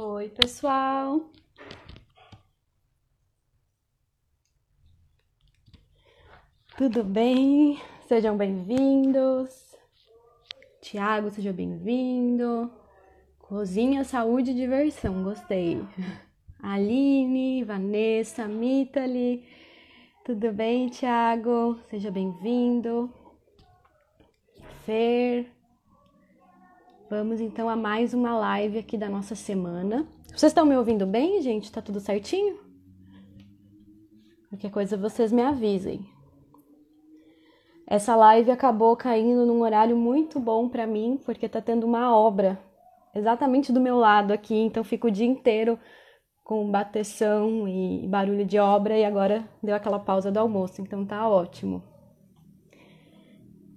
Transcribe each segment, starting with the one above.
Oi, pessoal. Tudo bem? Sejam bem-vindos. Tiago, seja bem-vindo. Cozinha, saúde e diversão, gostei. Aline, Vanessa, Mitali. Tudo bem, Tiago? Seja bem-vindo. Fer. Vamos então a mais uma live aqui da nossa semana. Vocês estão me ouvindo bem, gente? Tá tudo certinho? Qualquer coisa vocês me avisem. Essa live acabou caindo num horário muito bom para mim, porque tá tendo uma obra exatamente do meu lado aqui, então fico o dia inteiro com bateção e barulho de obra e agora deu aquela pausa do almoço, então tá ótimo.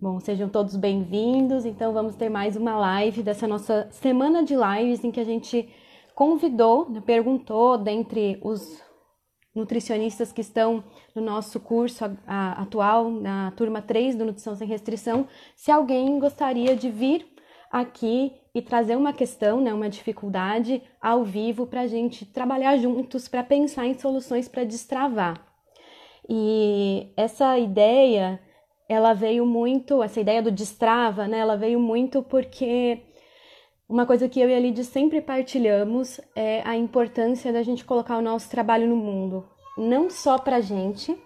Bom, sejam todos bem-vindos. Então vamos ter mais uma live dessa nossa semana de lives em que a gente convidou, né, perguntou dentre os nutricionistas que estão no nosso curso atual, na turma 3 do Nutrição Sem Restrição, se alguém gostaria de vir aqui e trazer uma questão, né, uma dificuldade ao vivo para a gente trabalhar juntos, para pensar em soluções para destravar. E essa ideia, ela veio muito, essa ideia do destrava, né, ela veio muito porque uma coisa que eu e a Lid sempre partilhamos é a importância da gente colocar o nosso trabalho no mundo. Não só para gente,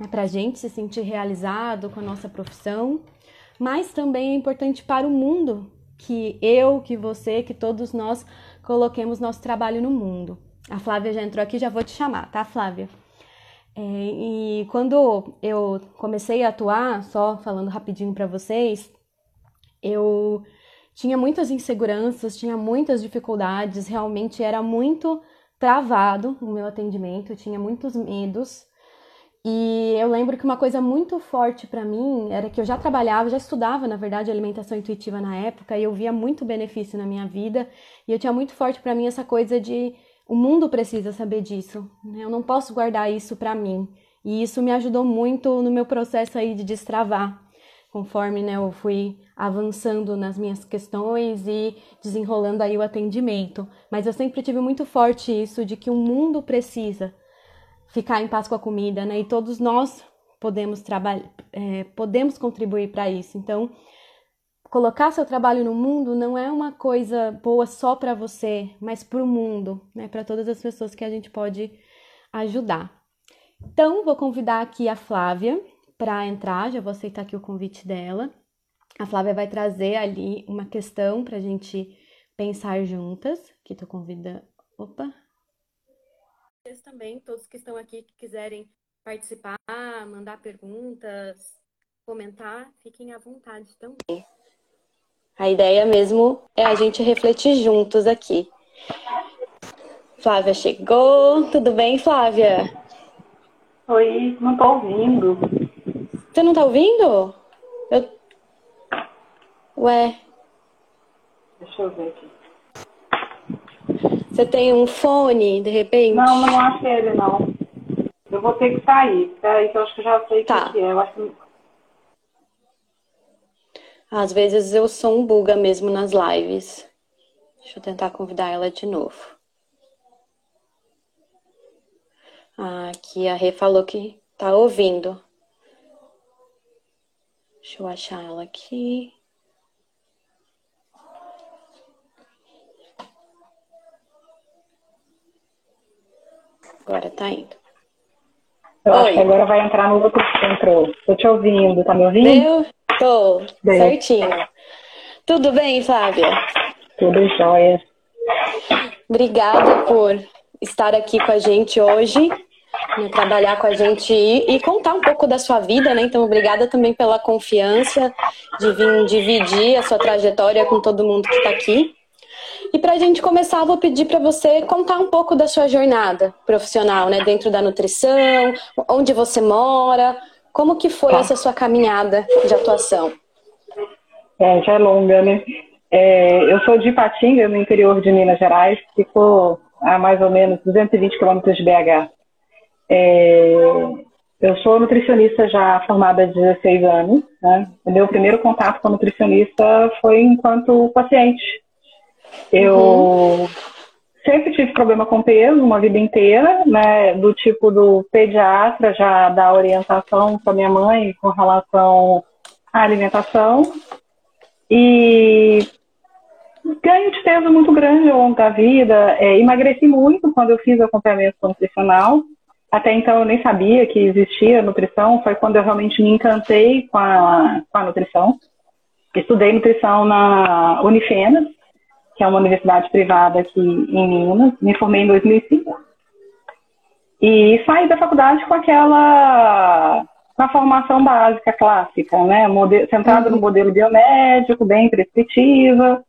né, para a gente se sentir realizado com a nossa profissão, mas também é importante para o mundo que eu, que você, que todos nós coloquemos nosso trabalho no mundo. A Flávia já entrou aqui, já vou te chamar, tá, Flávia? É, e quando eu comecei a atuar, só falando rapidinho para vocês, eu tinha muitas inseguranças, tinha muitas dificuldades, realmente era muito travado o meu atendimento, tinha muitos medos. E eu lembro que uma coisa muito forte para mim era que eu já trabalhava, já estudava, na verdade, alimentação intuitiva na época, e eu via muito benefício na minha vida, e eu tinha muito forte para mim essa coisa de o mundo precisa saber disso, né? eu não posso guardar isso para mim. E isso me ajudou muito no meu processo aí de destravar conforme né, eu fui avançando nas minhas questões e desenrolando aí o atendimento. Mas eu sempre tive muito forte isso de que o mundo precisa ficar em paz com a comida, né? E todos nós podemos trabalhar, é, podemos contribuir para isso. Então, colocar seu trabalho no mundo não é uma coisa boa só para você, mas para o mundo, né? Para todas as pessoas que a gente pode ajudar. Então, vou convidar aqui a Flávia para entrar, já vou aceitar aqui o convite dela. A Flávia vai trazer ali uma questão para a gente pensar juntas. Aqui tô convidando. Opa! Também, todos que estão aqui que quiserem participar, mandar perguntas, comentar, fiquem à vontade também. A ideia mesmo é a gente refletir juntos aqui. Flávia chegou. Tudo bem, Flávia? Oi, não tô ouvindo. Você não tá ouvindo? Eu... Ué. Deixa eu ver aqui. Você tem um fone, de repente? Não, não acho ele, não. Eu vou ter que sair. Peraí, que eu acho que eu já sei o tá. que é. Eu acho que... Às vezes eu sou um buga mesmo nas lives. Deixa eu tentar convidar ela de novo. Ah, aqui a Rê falou que tá ouvindo. Deixa eu achar ela aqui. Agora tá indo. Eu Oi. acho que agora vai entrar no outro entrou. Tô te ouvindo, tá me ouvindo? Eu tô, bem. certinho. Tudo bem, Flávia? Tudo jóia. Obrigada por estar aqui com a gente hoje né, trabalhar com a gente e, e, contar um pouco da sua vida, né? Então, obrigada também pela confiança de vir dividir a sua trajetória com todo mundo que está aqui. E para a gente começar, vou pedir para você contar um pouco da sua jornada profissional, né? Dentro da nutrição, onde você mora, como que foi tá. essa sua caminhada de atuação? É, já é longa, né? É, eu sou de Ipatinga, no interior de Minas Gerais, ficou a mais ou menos 220 quilômetros de BH. É, eu sou nutricionista já formada há 16 anos. Né? O meu primeiro contato com nutricionista foi enquanto paciente. Eu uhum. Sempre tive problema com peso uma vida inteira, né? Do tipo do pediatra já dá orientação para minha mãe com relação à alimentação. E ganho de peso muito grande ao longo da vida. É, emagreci muito quando eu fiz acompanhamento nutricional. Até então eu nem sabia que existia nutrição. Foi quando eu realmente me encantei com a, com a nutrição. Estudei nutrição na Unifenas, que é uma universidade privada aqui em Minas. Me formei em 2005. E saí da faculdade com aquela com a formação básica clássica, né? Modelo, centrada uhum. no modelo biomédico, bem prescritiva.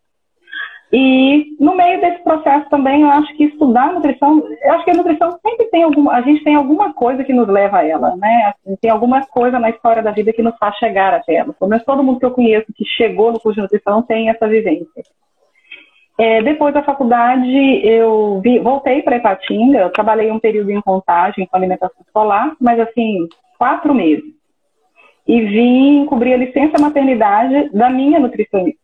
E no meio desse processo também, eu acho que estudar nutrição, eu acho que a nutrição sempre tem alguma, a gente tem alguma coisa que nos leva a ela, né? Assim, tem alguma coisa na história da vida que nos faz chegar até ela. Pelo menos todo mundo que eu conheço que chegou no curso de nutrição tem essa vivência. É, depois da faculdade, eu vi, voltei para Ipatinga, eu trabalhei um período em contagem com alimentação escolar, mas assim, quatro meses. E vim cobrir a licença maternidade da minha nutricionista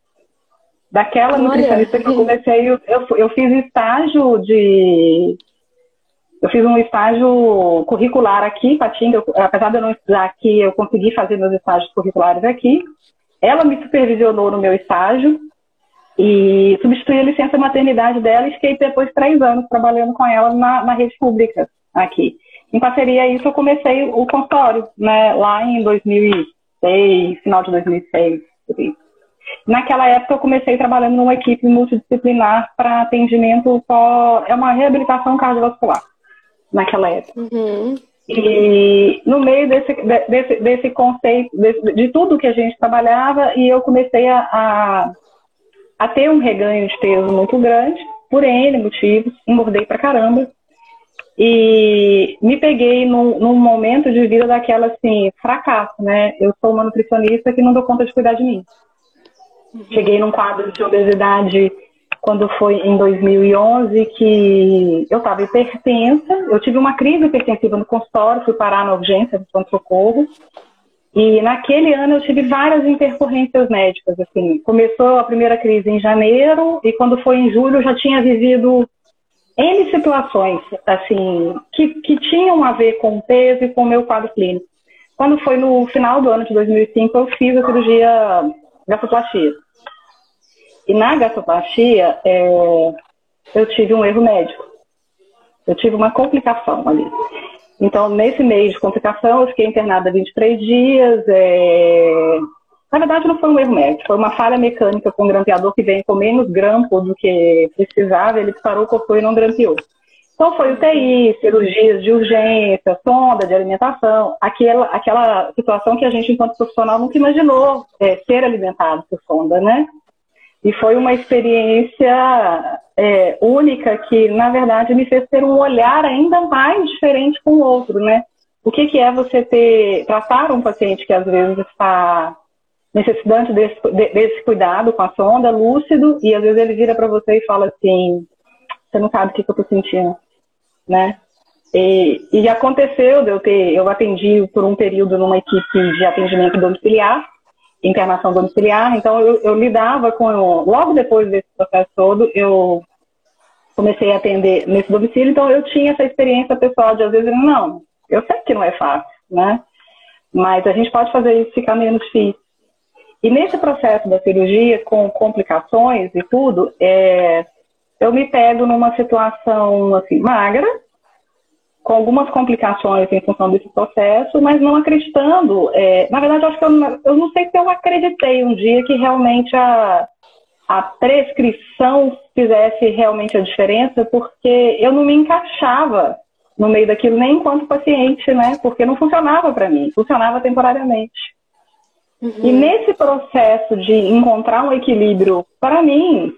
daquela Olha. nutricionista que eu comecei, eu, eu, eu fiz estágio de. Eu fiz um estágio curricular aqui, Patinga, apesar de eu não estudar aqui, eu consegui fazer meus estágios curriculares aqui. Ela me supervisionou no meu estágio e substituí a licença maternidade dela e fiquei depois três anos trabalhando com ela na, na rede pública aqui. Em parceria a isso, eu comecei o consultório, né, lá em 2006, final de 2006. Naquela época, eu comecei trabalhando numa equipe multidisciplinar para atendimento só. É uma reabilitação cardiovascular, naquela época. Uhum. E no meio desse, desse, desse conceito, de, de, tudo que a gente trabalhava, e eu comecei a, a, a, ter um reganho de peso muito grande, por N motivos, engordei pra caramba. E me peguei num, num momento de vida daquela assim, fracasso, né? Eu sou uma nutricionista que não dou conta de cuidar de mim. Cheguei num quadro de obesidade quando foi em 2011 que eu estava hipertensa, eu tive uma crise hipertensiva no consultório, fui parar na urgência do pronto-socorro. E naquele ano eu tive várias intercorrências médicas, assim. Começou a primeira crise em janeiro e quando foi em julho eu já tinha vivido N situações, assim, que, que tinham a ver com o peso e com o meu quadro clínico. Quando foi no final do ano de 2005, eu fiz a cirurgia gastroplastia. E na gastroplastia, é, eu tive um erro médico. Eu tive uma complicação ali. Então, nesse mês de complicação, eu fiquei internada 23 dias. É... Na verdade, não foi um erro médico, foi uma falha mecânica com um grampeador que vem com menos grampo do que precisava. Ele parou, cortou e não grampeou. Então foi UTI, cirurgias de urgência, sonda de alimentação, aquela, aquela situação que a gente, enquanto profissional, nunca imaginou é, ser alimentado por sonda, né? E foi uma experiência é, única que, na verdade, me fez ter um olhar ainda mais diferente com o outro, né? O que, que é você ter, tratar um paciente que às vezes está necessitando desse, desse cuidado com a sonda, lúcido, e às vezes ele vira para você e fala assim: você não sabe o que, que eu estou sentindo né? E, e aconteceu de eu ter, eu atendi por um período numa equipe de atendimento domiciliar, internação domiciliar, então eu, eu lidava com, logo depois desse processo todo, eu comecei a atender nesse domicílio, então eu tinha essa experiência pessoal de às vezes, não, eu sei que não é fácil, né? Mas a gente pode fazer isso ficar menos difícil. E nesse processo da cirurgia, com complicações e tudo, é, eu me pego numa situação assim magra, com algumas complicações em função desse processo, mas não acreditando. É, na verdade, eu acho que eu, eu não sei se eu acreditei um dia que realmente a, a prescrição fizesse realmente a diferença, porque eu não me encaixava no meio daquilo nem enquanto paciente, né? Porque não funcionava para mim, funcionava temporariamente. Uhum. E nesse processo de encontrar um equilíbrio, para mim,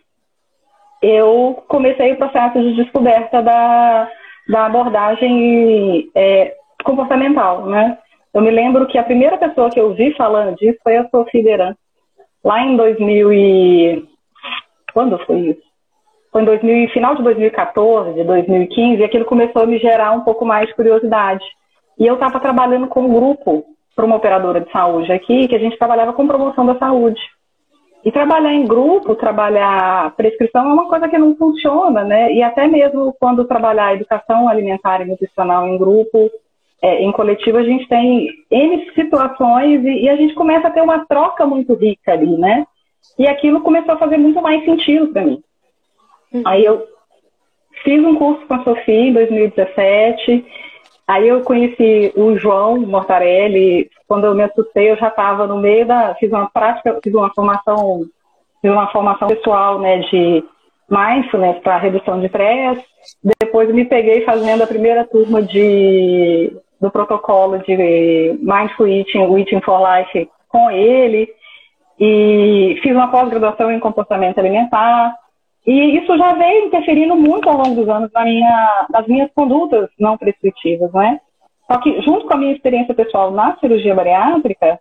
eu comecei o processo de descoberta da, da abordagem é, comportamental, né? Eu me lembro que a primeira pessoa que eu vi falando disso foi a Sofia Deran, lá em 2000 e... Quando foi isso? Foi em 2000, final de 2014, 2015, e aquilo começou a me gerar um pouco mais de curiosidade. E eu estava trabalhando com um grupo para uma operadora de saúde aqui, que a gente trabalhava com promoção da saúde. E trabalhar em grupo, trabalhar prescrição é uma coisa que não funciona, né? E até mesmo quando trabalhar educação alimentar e nutricional em grupo, é, em coletivo, a gente tem N situações e, e, a gente começa a ter uma troca muito rica ali, né? E aquilo começou a fazer muito mais sentido para mim. Uhum. Aí eu fiz um curso com a Sofia em 2017, aí eu conheci o João Mortarelli, quando eu me assustei, eu já estava no meio da. fiz uma prática, fiz uma formação, fiz uma formação pessoal né, de mindfulness para redução de estresse. Depois me peguei fazendo a primeira turma de do protocolo de Mindful Eating, Eating for Life com ele, e fiz uma pós-graduação em comportamento alimentar, e isso já veio interferindo muito ao longo dos anos na minha, nas minhas condutas não prescritivas, né? Só que, junto com a minha experiência pessoal na cirurgia bariátrica,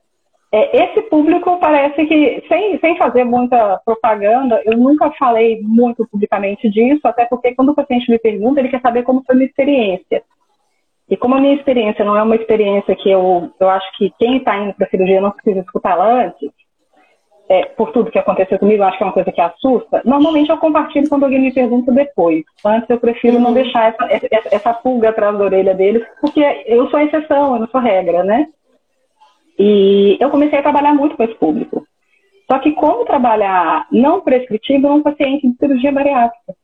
é, esse público parece que, sem, sem fazer muita propaganda, eu nunca falei muito publicamente disso, até porque quando o paciente me pergunta, ele quer saber como foi a minha experiência. E como a minha experiência não é uma experiência que eu, eu acho que quem está indo para a cirurgia não precisa escutá-la antes, é, por tudo que aconteceu comigo, acho que é uma coisa que assusta, normalmente eu compartilho quando alguém me pergunta depois. Antes eu prefiro não uhum. deixar essa, essa, essa pulga atrás da orelha deles, porque eu sou exceção, eu não sou regra, né? E eu comecei a trabalhar muito com esse público. Só que como trabalhar não prescritivo é um paciente de cirurgia bariátrica?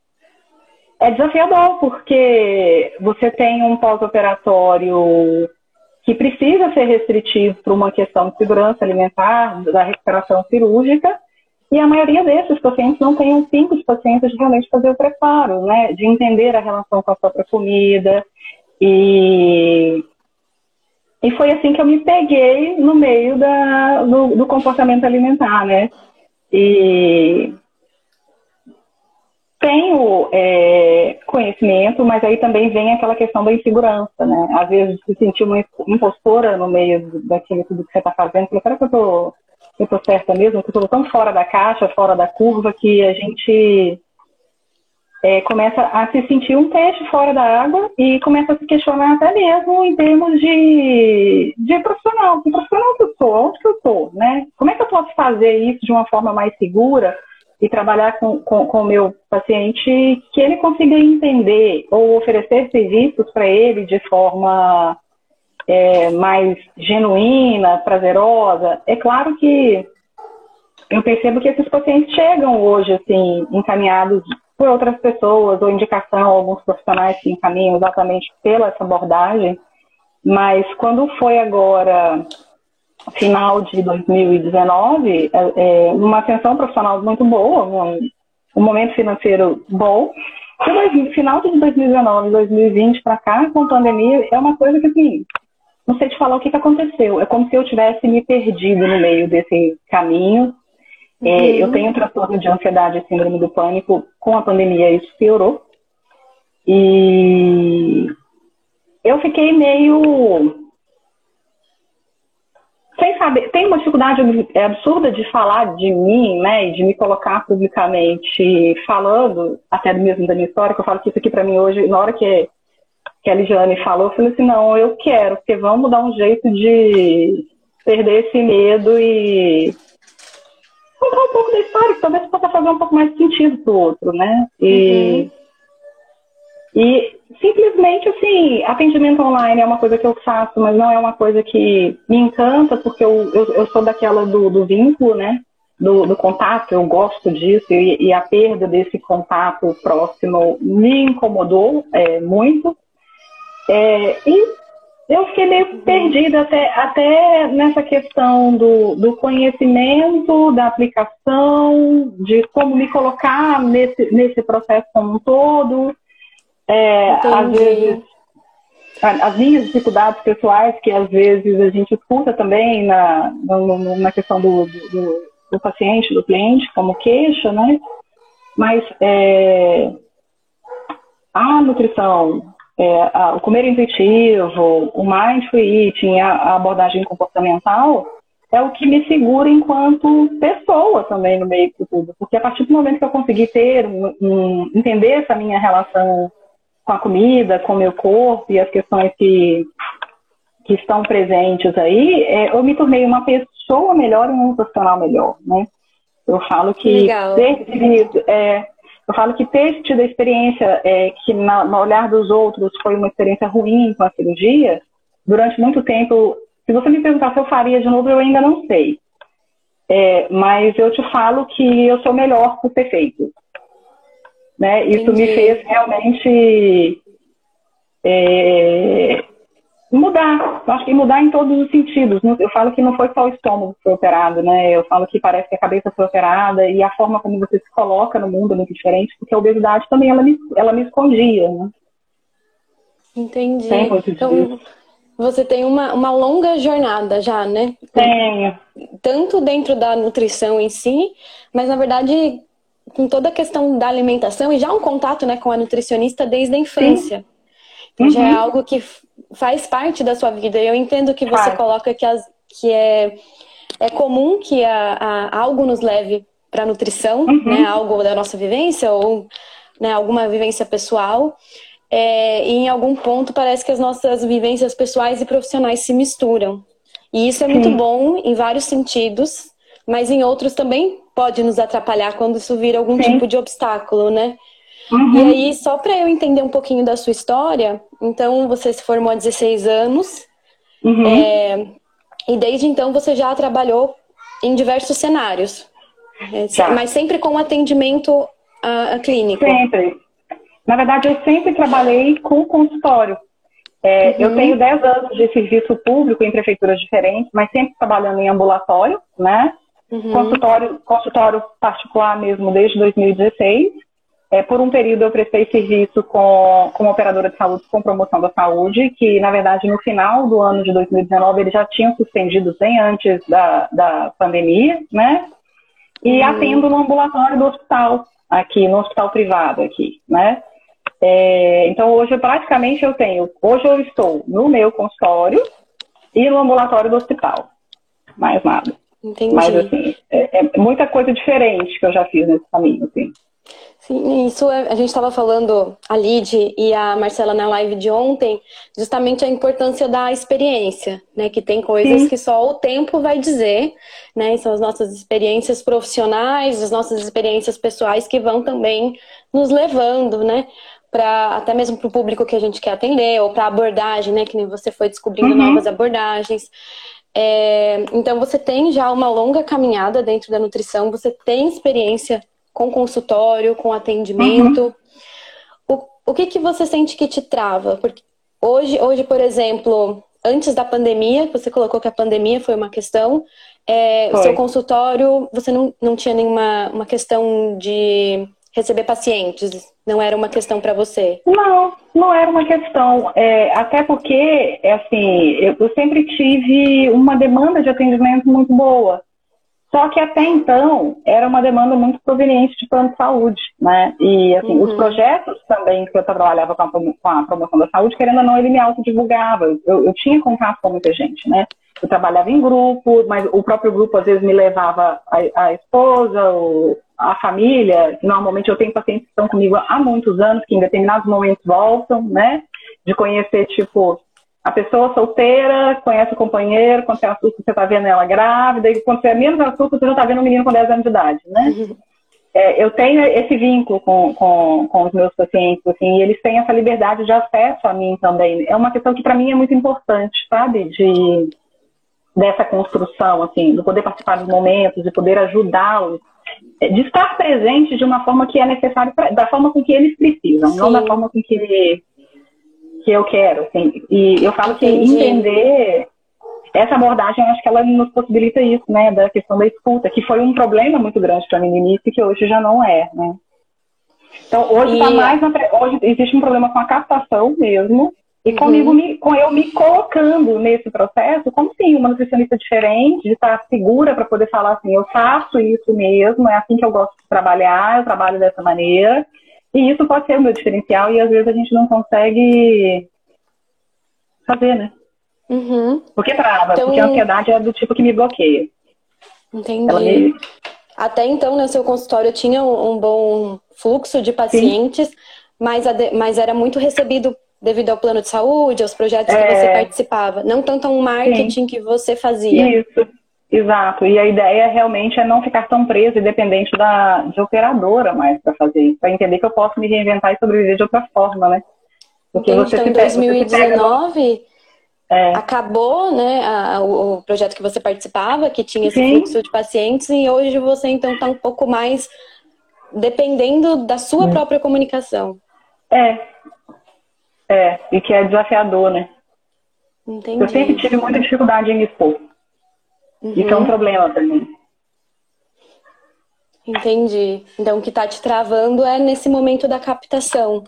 É desafiador, porque você tem um pós-operatório que precisa ser restritivo para uma questão de segurança alimentar, da recuperação cirúrgica, e a maioria desses pacientes não tem um pingo de pacientes de realmente fazer o preparo, né? De entender a relação com a própria comida. E, e foi assim que eu me peguei no meio da, do, do comportamento alimentar, né? E tenho é, conhecimento, mas aí também vem aquela questão da insegurança, né? Às vezes se sentir uma impostora no meio daquilo tudo que você está fazendo, será que eu tô, eu tô certa mesmo? Que eu tô tão fora da caixa, fora da curva, que a gente é, começa a se sentir um peixe fora da água e começa a se questionar até mesmo em termos de, de profissional. Que profissional que eu sou? Onde que eu estou? Né? Como é que eu posso fazer isso de uma forma mais segura? E trabalhar com, com, com o meu paciente que ele consiga entender ou oferecer serviços para ele de forma é, mais genuína, prazerosa. É claro que eu percebo que esses pacientes chegam hoje assim encaminhados por outras pessoas ou indicação, alguns profissionais que encaminham exatamente pela essa abordagem, mas quando foi agora final de 2019, é, é, uma ascensão profissional muito boa, um, um momento financeiro bom. Final de 2019, 2020 para cá, com a pandemia, é uma coisa que, assim, não sei te falar o que, que aconteceu. É como se eu tivesse me perdido no meio desse caminho. É, uhum. eu tenho transtorno de ansiedade e síndrome do pânico. Com a pandemia, isso piorou. E eu fiquei meio sem saber, tem uma dificuldade é absurda de falar de mim, né, e de me colocar publicamente falando, até mesmo da minha história, que eu falo que isso aqui para mim hoje, na hora que, que a Ligiane falou, eu falei assim, não, eu quero, porque vamos dar um jeito de perder esse medo e contar um pouco da história, que talvez possa fazer um pouco mais sentido pro outro, né, e... Uhum. E simplesmente, assim, atendimento online é uma coisa que eu faço, mas não é uma coisa que me encanta, porque eu, eu, eu sou daquela do, do vínculo, né? Do, do, contato, eu gosto disso, e, e, a perda desse contato próximo me incomodou é, muito. É, e eu fiquei meio perdida até, até nessa questão do, do conhecimento, da aplicação, de como me colocar nesse, nesse processo como um todo. É, às vezes, as minhas dificuldades pessoais, que às vezes a gente escuta também na, na questão do, do, do paciente, do cliente, como queixa, né? Mas é, a nutrição, é, a, o comer intuitivo, o mindful eating, a, a, abordagem comportamental, é o que me segura enquanto pessoa também no meio de tudo. Porque a partir do momento que eu consegui ter, um, um, entender essa minha relação com a comida, com o meu corpo e as questões que, que estão presentes aí, é, eu me tornei uma pessoa melhor e um profissional melhor, né? Eu falo que Legal. ter é, eu falo que ter tido a experiência é, que na, no olhar dos outros foi uma experiência ruim com a cirurgia, durante muito tempo, se você me perguntar se eu faria de novo, eu ainda não sei. É, mas eu te falo que eu sou melhor por ter feito. Né? Isso me fez realmente é, mudar. Eu acho que mudar em todos os sentidos. Eu falo que não foi só o estômago que foi operado, né? Eu falo que parece que a cabeça foi operada e a forma como você se coloca no mundo é muito diferente, porque a obesidade também ela me, ela me escondia, né? Entendi. Então, você tem uma, uma longa jornada já, né? Tenho. Tanto dentro da nutrição em si, mas na verdade com toda a questão da alimentação e já um contato né, com a nutricionista desde a infância. Uhum. Já é uhum. algo que faz parte da sua vida. Eu entendo que você coloca que, as, que é, é comum que a, a algo nos leve para a nutrição, uhum. né, algo da nossa vivência ou né, alguma vivência pessoal. É, e em algum ponto parece que as nossas vivências pessoais e profissionais se misturam. E isso é muito Sim. bom em vários sentidos, mas em outros também pode nos atrapalhar quando isso vira algum Sim. tipo de obstáculo, né? Uhum. E aí, só para eu entender um pouquinho da sua história, então você se formou há 16 anos, uhum. é, e desde então você já trabalhou em diversos cenários, é, mas sempre com atendimento a, a clínico. Sempre. Na verdade, eu sempre trabalhei com consultório. É, uhum. Eu tenho 10 anos de serviço público em prefeituras diferentes, mas sempre trabalhando em ambulatório, né? Uhum. Consultório, consultório particular mesmo desde 2016. É, por um período eu prestei serviço com, como operadora de saúde com promoção da saúde, que na verdade no final do ano de 2019 eles já tinham suspendido bem antes da, da pandemia, né? E uhum. atendo no ambulatório do hospital, aqui, no hospital privado aqui, né? É, então hoje praticamente eu tenho, hoje eu estou no meu consultório e no ambulatório do hospital. Mais nada. Entendi. Mas, assim, é, é, muita coisa diferente que eu já fiz nesse caminho, assim. Sim, isso é, a gente estava falando, a Lid e a Marcela na live de ontem, justamente a importância da experiência, né? Que tem coisas Sim. que só o tempo vai dizer, né? São as nossas experiências profissionais, as nossas experiências pessoais que vão também nos levando, né? Pra, até mesmo para o público que a gente quer atender, ou para abordagem, né? Que nem você foi descobrindo uhum. novas abordagens. É, então você tem já uma longa caminhada dentro da nutrição, você tem experiência com consultório, com atendimento. Uhum. O, o que, que você sente que te trava? Porque hoje, hoje, por exemplo, antes da pandemia, você colocou que a pandemia foi uma questão, é, o seu consultório, você não, não tinha nenhuma uma questão de receber pacientes? Não era uma questão para você? Não, não era uma questão. É, até porque, é assim, eu, eu, sempre tive uma demanda de atendimento muito boa. Só que até então era uma demanda muito proveniente de plano de saúde, né? E assim, uhum. os projetos também que eu trabalhava com a, com a, promoção da saúde, querendo ou não, ele me autodivulgava. Eu, eu tinha contato com muita gente, né? Eu trabalhava em grupo, mas o próprio grupo às vezes me levava a, a esposa, ou a família, normalmente eu tenho pacientes que estão comigo há muitos anos, que em determinados momentos voltam, né? De conhecer, tipo, a pessoa solteira, conhece o companheiro, quando você assusta, você está vendo ela grávida, e quando você é menos assusta, você já está vendo um menino com 10 anos de idade, né? Uhum. É, eu tenho esse vínculo com, com, com os meus pacientes, assim, e eles têm essa liberdade de acesso a mim também. É uma questão que para mim é muito importante, sabe? De, dessa construção, assim, de poder participar dos momentos, de poder ajudá-los é, de estar presente de uma forma que é necessário, pra, da forma com que eles precisam, Sim. não da forma com que, que eu quero. Assim. E eu falo que Entendi. entender essa abordagem, eu acho que ela nos possibilita isso, né, da questão da escuta, que foi um problema muito grande para mim no início, que hoje já não é, né. Então, hoje está mais na, hoje existe um problema com a captação mesmo, e uhum. comigo, me, com eu me colocando nesse processo, como sim, uma nutricionista diferente, de estar segura para poder falar assim, eu faço isso mesmo, é assim que eu gosto de trabalhar, eu trabalho dessa maneira. E isso pode ser o meu diferencial e às vezes a gente não consegue fazer, né? Uhum. Porque trava, então... porque a ansiedade é do tipo que me bloqueia. Entendi. Me... Até então, no seu consultório tinha um bom fluxo de pacientes, mas, mas era muito recebido devido ao plano de saúde, aos projetos é... que você participava, não tanto a um marketing Sim. que você fazia. Isso. Exato. E a ideia realmente é não ficar tão preso e dependente da, de operadora mais para fazer isso. Para entender que eu posso me reinventar e sobreviver de outra forma, né? Porque Entendi, você então, em 2019 é. acabou né, a, o, projeto que você participava, que tinha esse Sim. fluxo de pacientes, e hoje você então está um pouco mais dependendo da sua Sim. própria comunicação. É. É, e que é desafiador, né? Entendi. Eu sempre tive muita dificuldade em me expor. Uhum. Isso é um problema para mim. Entendi. Então, o que está te travando é nesse momento da captação.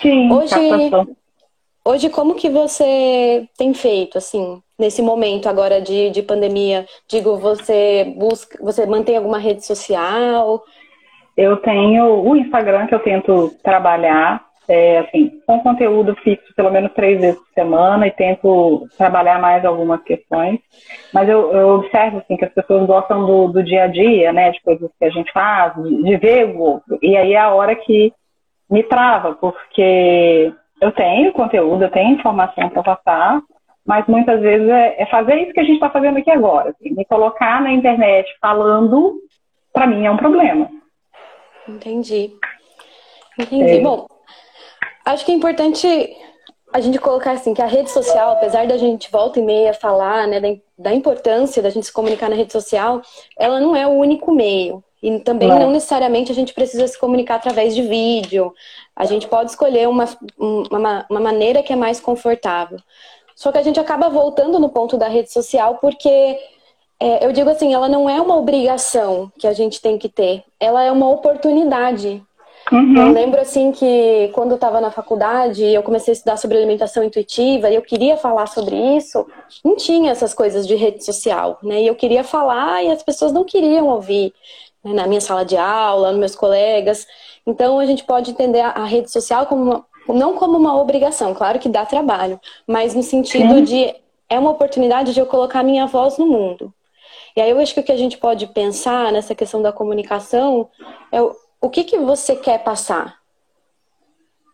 Sim, hoje, captação. Hoje, como que você tem feito, assim, nesse momento agora de, de pandemia? Digo, você busca, você mantém alguma rede social? Eu tenho o Instagram que eu tento trabalhar é, assim, com conteúdo fixo pelo menos três vezes por semana e tento trabalhar mais algumas questões. Mas eu, eu observo assim, que as pessoas gostam do, do, dia a dia, né, de coisas que a gente faz, de, de ver o outro. E aí é a hora que me trava, porque eu tenho conteúdo, eu tenho informação para passar, mas muitas vezes é, é, fazer isso que a gente está fazendo aqui agora. Assim, me colocar na internet falando, para mim é um problema. Entendi. Entendi. É. Bom, Acho que é importante a gente colocar assim que a rede social, apesar da gente volta e meia falar, né, da, da importância da gente se comunicar na rede social, ela não é o único meio. E também não. não necessariamente a gente precisa se comunicar através de vídeo. A gente pode escolher uma, uma, uma maneira que é mais confortável. Só que a gente acaba voltando no ponto da rede social porque é, eu digo assim, ela não é uma obrigação que a gente tem que ter, ela é uma oportunidade Uhum. Eu lembro assim que quando eu estava na faculdade, eu comecei a estudar sobre alimentação intuitiva e eu queria falar sobre isso, não tinha essas coisas de rede social, né? E eu queria falar e as pessoas não queriam ouvir né? na minha sala de aula, nos meus colegas. Então a gente pode entender a rede social como uma, não como uma obrigação, claro que dá trabalho, mas no sentido Sim. de é uma oportunidade de eu colocar minha voz no mundo. E aí eu acho que o que a gente pode pensar nessa questão da comunicação é o que, que você quer passar?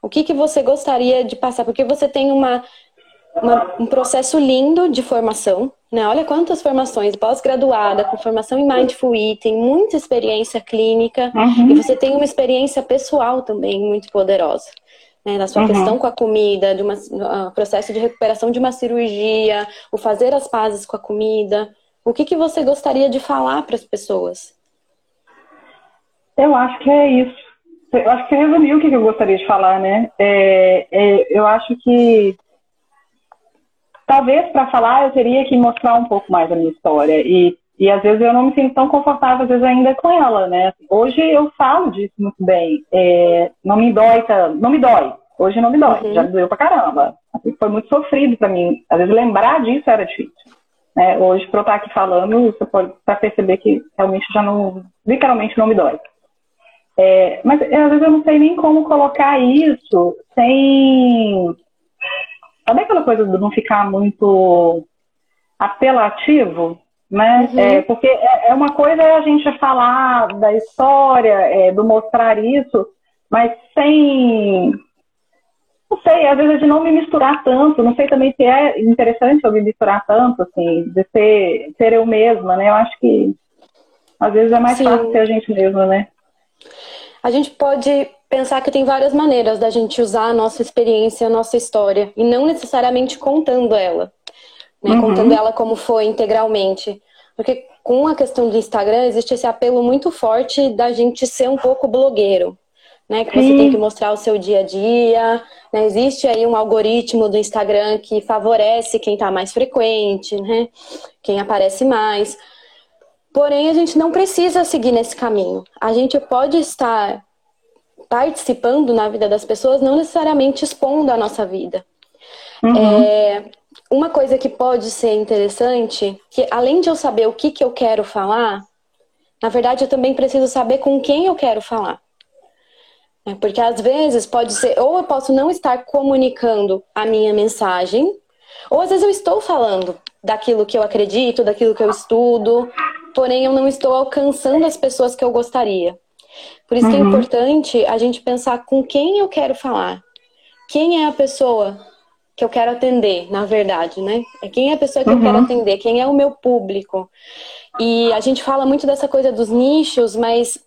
O que, que você gostaria de passar? Porque você tem uma, uma um processo lindo de formação, né? Olha quantas formações, pós-graduada, com formação em Mindful Eating, muita experiência clínica, uhum. e você tem uma experiência pessoal também muito poderosa. Né, na sua uhum. questão com a comida, de um uh, processo de recuperação de uma cirurgia, o fazer as pazes com a comida. O que, que você gostaria de falar para as pessoas? Eu acho que é isso. Eu acho que resumiu o que eu gostaria de falar, né? É, é, eu acho que talvez para falar eu teria que mostrar um pouco mais a minha história e e às vezes eu não me sinto tão confortável, às vezes, ainda com ela, né? Hoje eu falo disso muito bem. É, não me dói, não me dói. Hoje não me dói, uhum. já doeu pra caramba. Assim, foi muito sofrido para mim. Às vezes lembrar disso era difícil. Né? Hoje, para eu estar aqui falando, você pode perceber que realmente já não, literalmente não me dói. É, mas às vezes eu não sei nem como colocar isso sem. Sabe aquela coisa de não ficar muito apelativo? Né? Uhum. É, porque é, é, uma coisa é a gente falar da história, é, do mostrar isso, mas sem. Não sei, às vezes de não me misturar tanto, não sei também se é interessante eu me misturar tanto, assim, de ser, ser eu mesma, né? Eu acho que às vezes é mais Sim. fácil ser a gente mesma, né? A gente pode pensar que tem várias maneiras da gente usar a nossa experiência, a nossa história, e não necessariamente contando ela, né? Uhum. Contando ela como foi integralmente. Porque com a questão do Instagram existe esse apelo muito forte da gente ser um pouco blogueiro. Né, que você tem que mostrar o seu dia a dia. Né? Existe aí um algoritmo do Instagram que favorece quem está mais frequente, né? quem aparece mais. Porém, a gente não precisa seguir nesse caminho. A gente pode estar participando na vida das pessoas, não necessariamente expondo a nossa vida. Uhum. É, uma coisa que pode ser interessante, que além de eu saber o que, que eu quero falar, na verdade eu também preciso saber com quem eu quero falar. É, porque às vezes pode ser, ou eu posso não estar comunicando a minha mensagem, ou às vezes eu estou falando daquilo que eu acredito, daquilo que eu estudo, porém eu não estou alcançando as pessoas que eu gostaria. Por isso uhum. que é uhum. importante a gente pensar com quem eu quero falar. Quem é a pessoa que eu quero atender, na verdade, né? É quem é a pessoa que uhum. eu quero uhum. atender, quem é o meu público. E a gente fala muito dessa coisa dos nichos, mas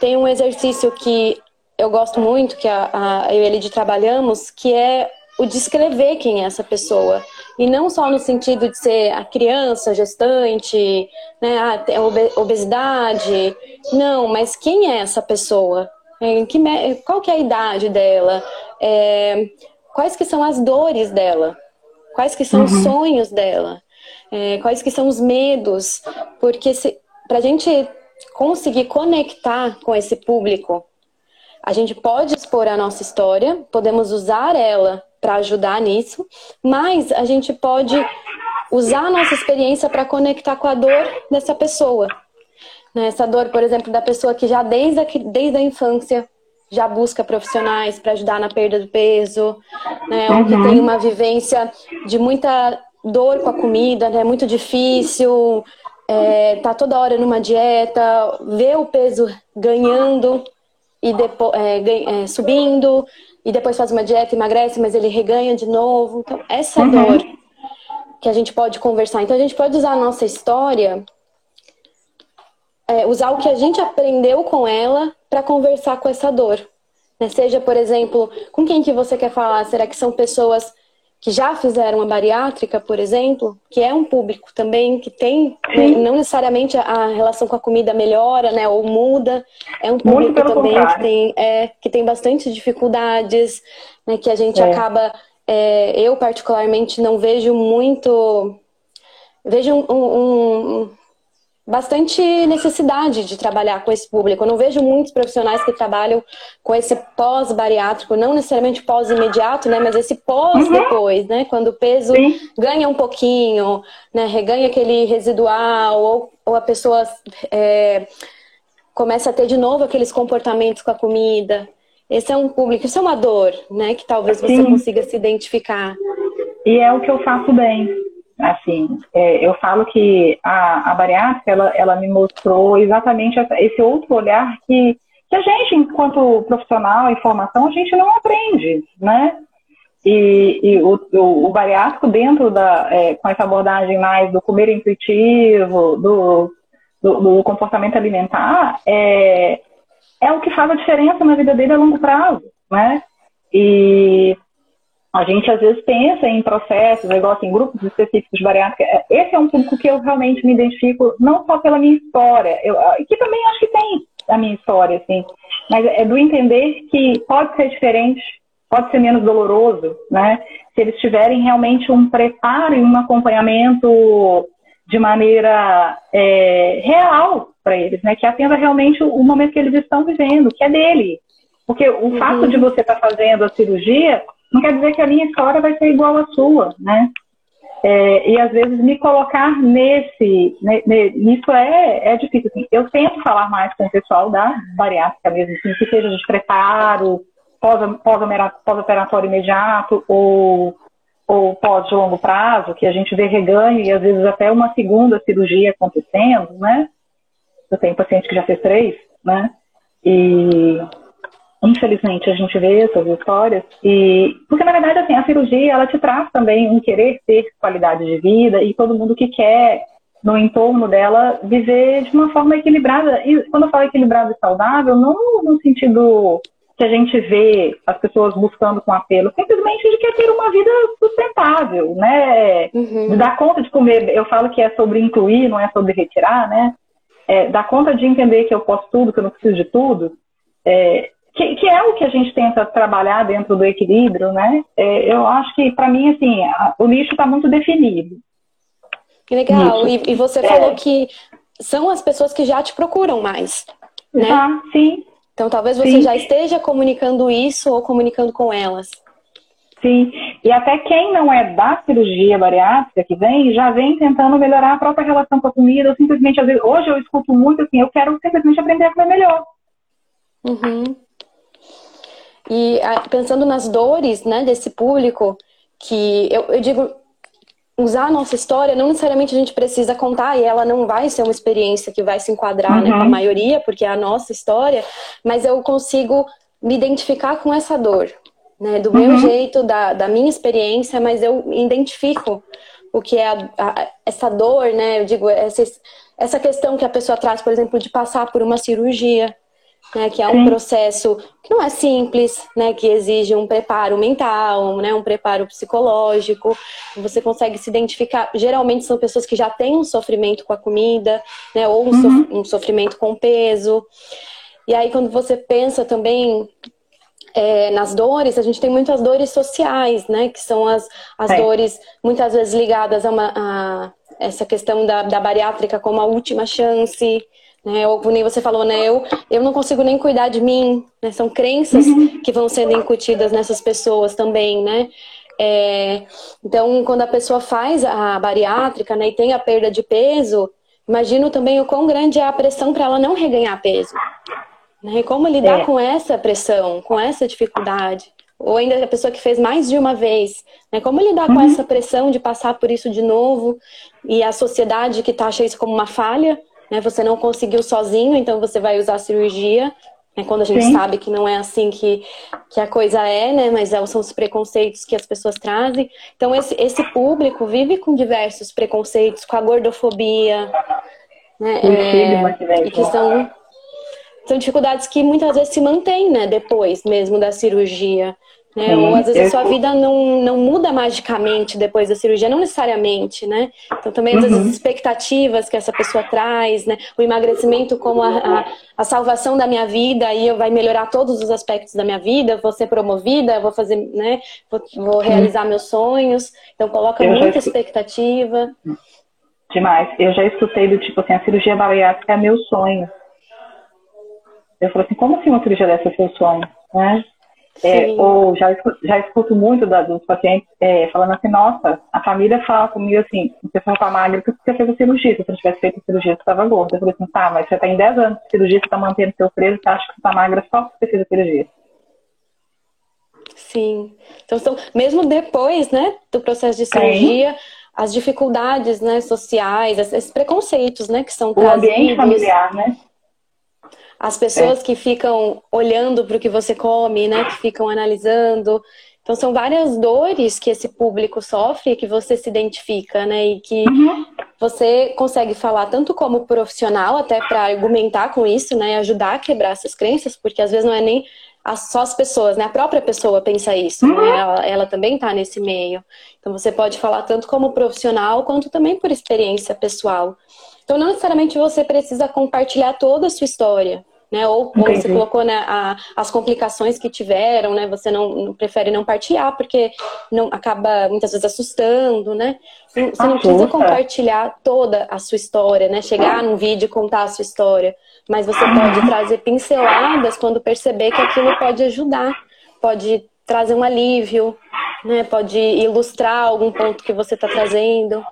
tem um exercício que eu gosto muito, que a, a, eu e ele trabalhamos, que é o descrever quem é essa pessoa. E não só no sentido de ser a criança, gestante, né, a obesidade. Não, mas quem é essa pessoa? É, qual que é a idade dela? É, quais que são as dores dela? Quais que são uhum. os sonhos dela? É, quais que são os medos? Porque para a gente conseguir conectar com esse público, a gente pode expor a nossa história, podemos usar ela para ajudar nisso, mas a gente pode usar a nossa experiência para conectar com a dor dessa pessoa. Né? Essa dor, por exemplo, da pessoa que já desde a, desde a infância já busca profissionais para ajudar na perda do peso, né? Ou que tem uma vivência de muita dor com a comida, né? Muito difícil, é, tá toda hora numa dieta, vê o peso ganhando e depois é, é, subindo e depois faz uma dieta, emagrece, mas ele reganha de novo. Então, essa uhum. dor que a gente pode conversar. Então, a gente pode usar a nossa história, é, usar o que a gente aprendeu com ela para conversar com essa dor. Né? Seja, por exemplo, com quem que você quer falar? Será que são pessoas que já fizeram a bariátrica, por exemplo, que é um público também que tem, né, não necessariamente a relação com a comida melhora, né, ou muda, é um público também que tem, é, que tem bastante dificuldades, né, que a gente é. acaba, é, eu particularmente não vejo muito, vejo um, um, bastante necessidade de trabalhar com esse público. Eu não vejo muitos profissionais que trabalham com esse pós-bariátrico, não necessariamente pós-imediato, né, mas esse pós uhum. depois, né, quando o peso Sim. ganha um pouquinho, né, reganha aquele residual, ou, ou a pessoa é, começa a ter de novo aqueles comportamentos com a comida. Esse é um público, isso é uma dor, né, que talvez você Sim. consiga se identificar. E é o que eu faço bem Assim, é, eu falo que a, a bariátrica, ela, ela me mostrou exatamente essa, esse outro olhar que, que a gente, enquanto profissional em formação, a gente não aprende, né? E, e o, o, o, bariátrico dentro da, é, com essa abordagem mais do comer intuitivo, do, do, do, comportamento alimentar, é, é o que faz a diferença na vida dele a longo prazo, né? E a gente às vezes pensa em processos, igual assim, grupos específicos de bariátrica. É, esse é um público que eu realmente me identifico, não só pela minha história, eu, ah, que também acho que tem a minha história, assim, mas é do entender que pode ser diferente, pode ser menos doloroso, né? Se eles tiverem realmente um preparo e um acompanhamento de maneira é, real para eles, né? Que atenda realmente o, momento que eles estão vivendo, que é dele. Porque o uhum. fato de você estar tá fazendo a cirurgia não quer dizer que a minha história vai ser igual à sua, né? É, e às vezes me colocar nesse, ne, ne, é, é difícil. Assim. Eu tento falar mais com o pessoal da bariátrica mesmo, assim, que seja de preparo, pós-operatório pós imediato ou, ou pós de longo prazo, que a gente vê reganho e às vezes até uma segunda cirurgia acontecendo, né? Eu tenho paciente que já fez três, né? E infelizmente a gente vê essas histórias. E porque na verdade assim a cirurgia ela te traz também um querer ter qualidade de vida e todo mundo que quer no entorno dela viver de uma forma equilibrada. E quando eu falo equilibrado e saudável não no sentido que a gente vê as pessoas buscando com apelo simplesmente de querer ter uma vida sustentável né? Uhum. de dar conta de comer. Eu falo que é sobre incluir não é sobre retirar né? É, dar conta de entender que eu posso tudo que eu não preciso de tudo é, que, que, é o que a gente tenta trabalhar dentro do equilíbrio, né? É, eu acho que, para mim, assim, a, o lixo está muito definido. Que legal. E, e, você é. falou que são as pessoas que já te procuram mais, né? Ah, sim. Então, talvez você sim. já esteja comunicando isso ou comunicando com elas. Sim, e até quem não é da cirurgia bariátrica que vem, já vem tentando melhorar a própria relação com a comida. Eu simplesmente, às vezes, hoje eu escuto muito assim, eu quero simplesmente aprender a comer melhor. Uhum. E pensando nas dores né, desse público, que eu, eu digo, usar a nossa história, não necessariamente a gente precisa contar, e ela não vai ser uma experiência que vai se enquadrar uhum. né, com a uhum. maioria, porque é a nossa história, mas eu consigo me identificar com essa dor. né, do uhum. meu jeito, da, da minha experiência, mas eu identifico o que é a, a, essa dor, né? Eu digo, essa, essa questão que a pessoa traz, por exemplo, de passar por uma cirurgia, né, que é um Sim. processo que não é simples, né, que exige um preparo mental, né, um preparo psicológico. Você consegue se identificar. Geralmente são pessoas que já têm um sofrimento com a comida, né, ou um, uhum. so, um sofrimento com o peso. E aí quando você pensa também é, nas dores, a gente tem muitas dores sociais, né? Que são as, as é. dores muitas vezes ligadas a, uma, a essa questão da, da bariátrica como a última chance, né? Ou nem você falou, né? Eu, eu não consigo nem cuidar de mim, né? São crenças uhum. que vão sendo incutidas nessas pessoas também, né? É, então, quando a pessoa faz a bariátrica, né, e tem a perda de peso, imagino também o quão grande é a pressão para ela não reganhar peso. Né? Como lidar é. com essa pressão, com essa dificuldade? Ou ainda a pessoa que fez mais de uma vez, né? Como lidar uhum. com essa pressão de passar por isso de novo e a sociedade que taxa isso como uma falha, né? Você não conseguiu sozinho, então você vai usar a cirurgia, né? Quando a gente Sim. sabe que não é assim que, que a coisa é, né? Mas é, são os preconceitos que as pessoas trazem. Então esse, esse público vive com diversos preconceitos, com a gordofobia, né? É, e que são são dificuldades que muitas vezes se mantêm, né, depois mesmo da cirurgia. Né? Ou às vezes a sua vida não, não muda magicamente depois da cirurgia, não necessariamente, né? Então também uhum. as expectativas que essa pessoa traz, né? O emagrecimento como a, a, a, salvação da minha vida e vai melhorar todos os aspectos da minha vida, vou ser promovida, vou fazer, né? Vou, vou realizar meus sonhos. Então coloca Eu muita expectativa. Demais. Eu já escutei do tipo assim, a cirurgia bariátrica é meu sonho. Eu falei assim, como assim uma cirurgia dessa é seu sonho? Né? É, ou já, já escuto muito da, dos pacientes é, falando assim, nossa, a família fala comigo assim, você foi tá magra porque você fez a cirurgia, se você não tivesse feito a cirurgia, você estava gorda. Eu falei assim, tá, mas você está em 10 anos de cirurgia, você está mantendo seu peso, você acha que você está magra só porque você fez a cirurgia. Sim. Então, são, mesmo depois, né, do processo de cirurgia, Sim. as dificuldades, né, sociais, esses preconceitos, né, que são. O ambiente familiar, né? As pessoas é. que ficam olhando para o que você come, né? Que ficam analisando. Então são várias dores que esse público sofre que você se identifica, né? E que uhum. você consegue falar tanto como profissional, até para argumentar com isso, né? E ajudar a quebrar essas crenças, porque às vezes não é nem só as pessoas, né? A própria pessoa pensa isso, né? uhum. né? ela, ela, também está nesse meio. Então você pode falar tanto como profissional quanto também por experiência pessoal. Então não necessariamente você precisa compartilhar toda a sua história né? Ou como você colocou, né, a, as complicações que tiveram, né? Você não, não, prefere não partilhar porque não acaba muitas vezes assustando, né? Você não precisa compartilhar toda a sua história, né? Chegar num vídeo e contar a sua história, mas você pode trazer pinceladas quando perceber que aquilo pode ajudar, pode trazer um alívio, né? Pode ilustrar algum ponto que você está trazendo.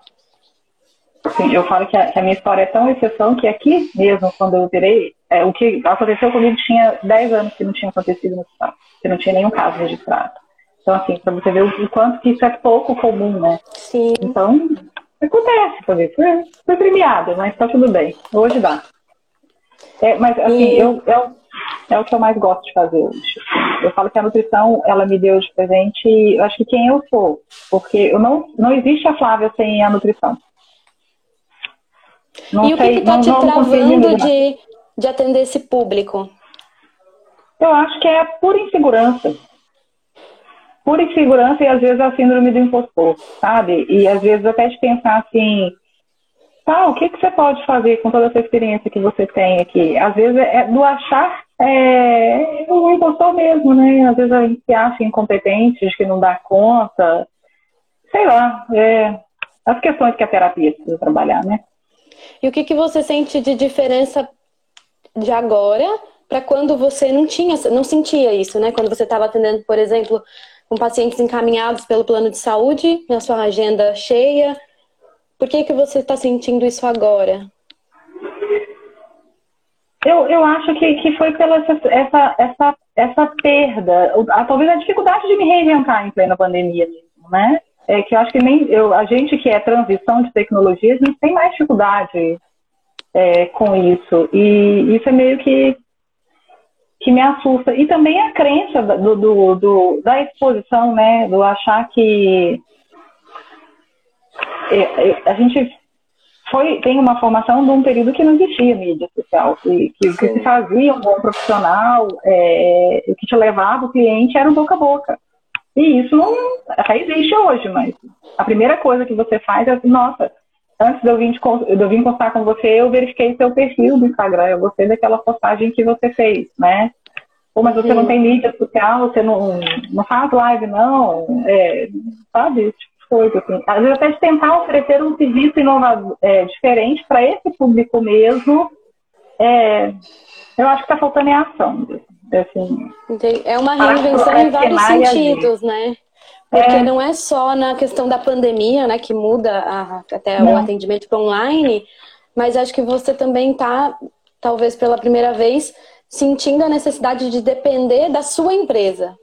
Sim, eu falo que a, que a, minha história é tão exceção que aqui mesmo, quando eu virei, é, o que aconteceu comigo tinha 10 anos que não tinha acontecido no hospital, que não tinha nenhum caso registrado. Então, assim, para você ver o, quanto que isso é pouco comum, né? Sim. Então, acontece. Foi, foi premiada, mas tá tudo bem. Hoje dá. É, mas, assim, e... eu, eu, é o que eu mais gosto de fazer hoje. Eu falo que a nutrição, ela me deu de presente, eu acho que quem eu sou. Porque eu não, não existe a Flávia sem a nutrição. Não e sei, o que está te travando de, de atender esse público? Eu acho que é pura insegurança. Pura insegurança e às vezes a síndrome do impostor, sabe? E às vezes até de pensar assim, tá, o que, que você pode fazer com toda essa experiência que você tem aqui? Às vezes é do achar é, um impostor mesmo, né? Às vezes a gente se acha incompetente, que não dá conta. Sei lá, é, as questões que a terapia precisa trabalhar, né? E o que, que você sente de diferença de agora para quando você não tinha, não sentia isso, né? Quando você estava atendendo, por exemplo, com pacientes encaminhados pelo plano de saúde, na sua agenda cheia. Por que, que você está sentindo isso agora? Eu, eu acho que, que foi pela essa, essa, essa, essa perda, a, talvez a dificuldade de me reinventar em plena pandemia mesmo, né? é que eu acho que nem eu, a gente que é transição de tecnologias, a gente tem mais dificuldade é, com isso. E isso é meio que, que me assusta. E também a crença do, do, do da exposição, né? Do achar que é, é, a gente foi, tem uma formação de um período que não existia mídia social, que, que o que se fazia um bom profissional, é, o que te levava o cliente era o boca a boca. E isso não até existe hoje, mas a primeira coisa que você faz é, nossa, antes de eu vir, de, eu vir postar com você, eu verifiquei seu perfil do Instagram, eu gostei daquela postagem que você fez, né? Pô, mas você Sim. não tem mídia social, você não, não faz live, não, é, sabe? Tipo, coisa, assim. Às vezes até de tentar oferecer um serviço inovador, é, diferente para esse público mesmo, é, eu acho que está faltando em ação. Assim, é uma reinvenção em vários sentidos, né? Porque é. não é só na questão da pandemia, né, que muda a, até não. o atendimento para online, mas acho que você também está, talvez pela primeira vez, sentindo a necessidade de depender da sua empresa.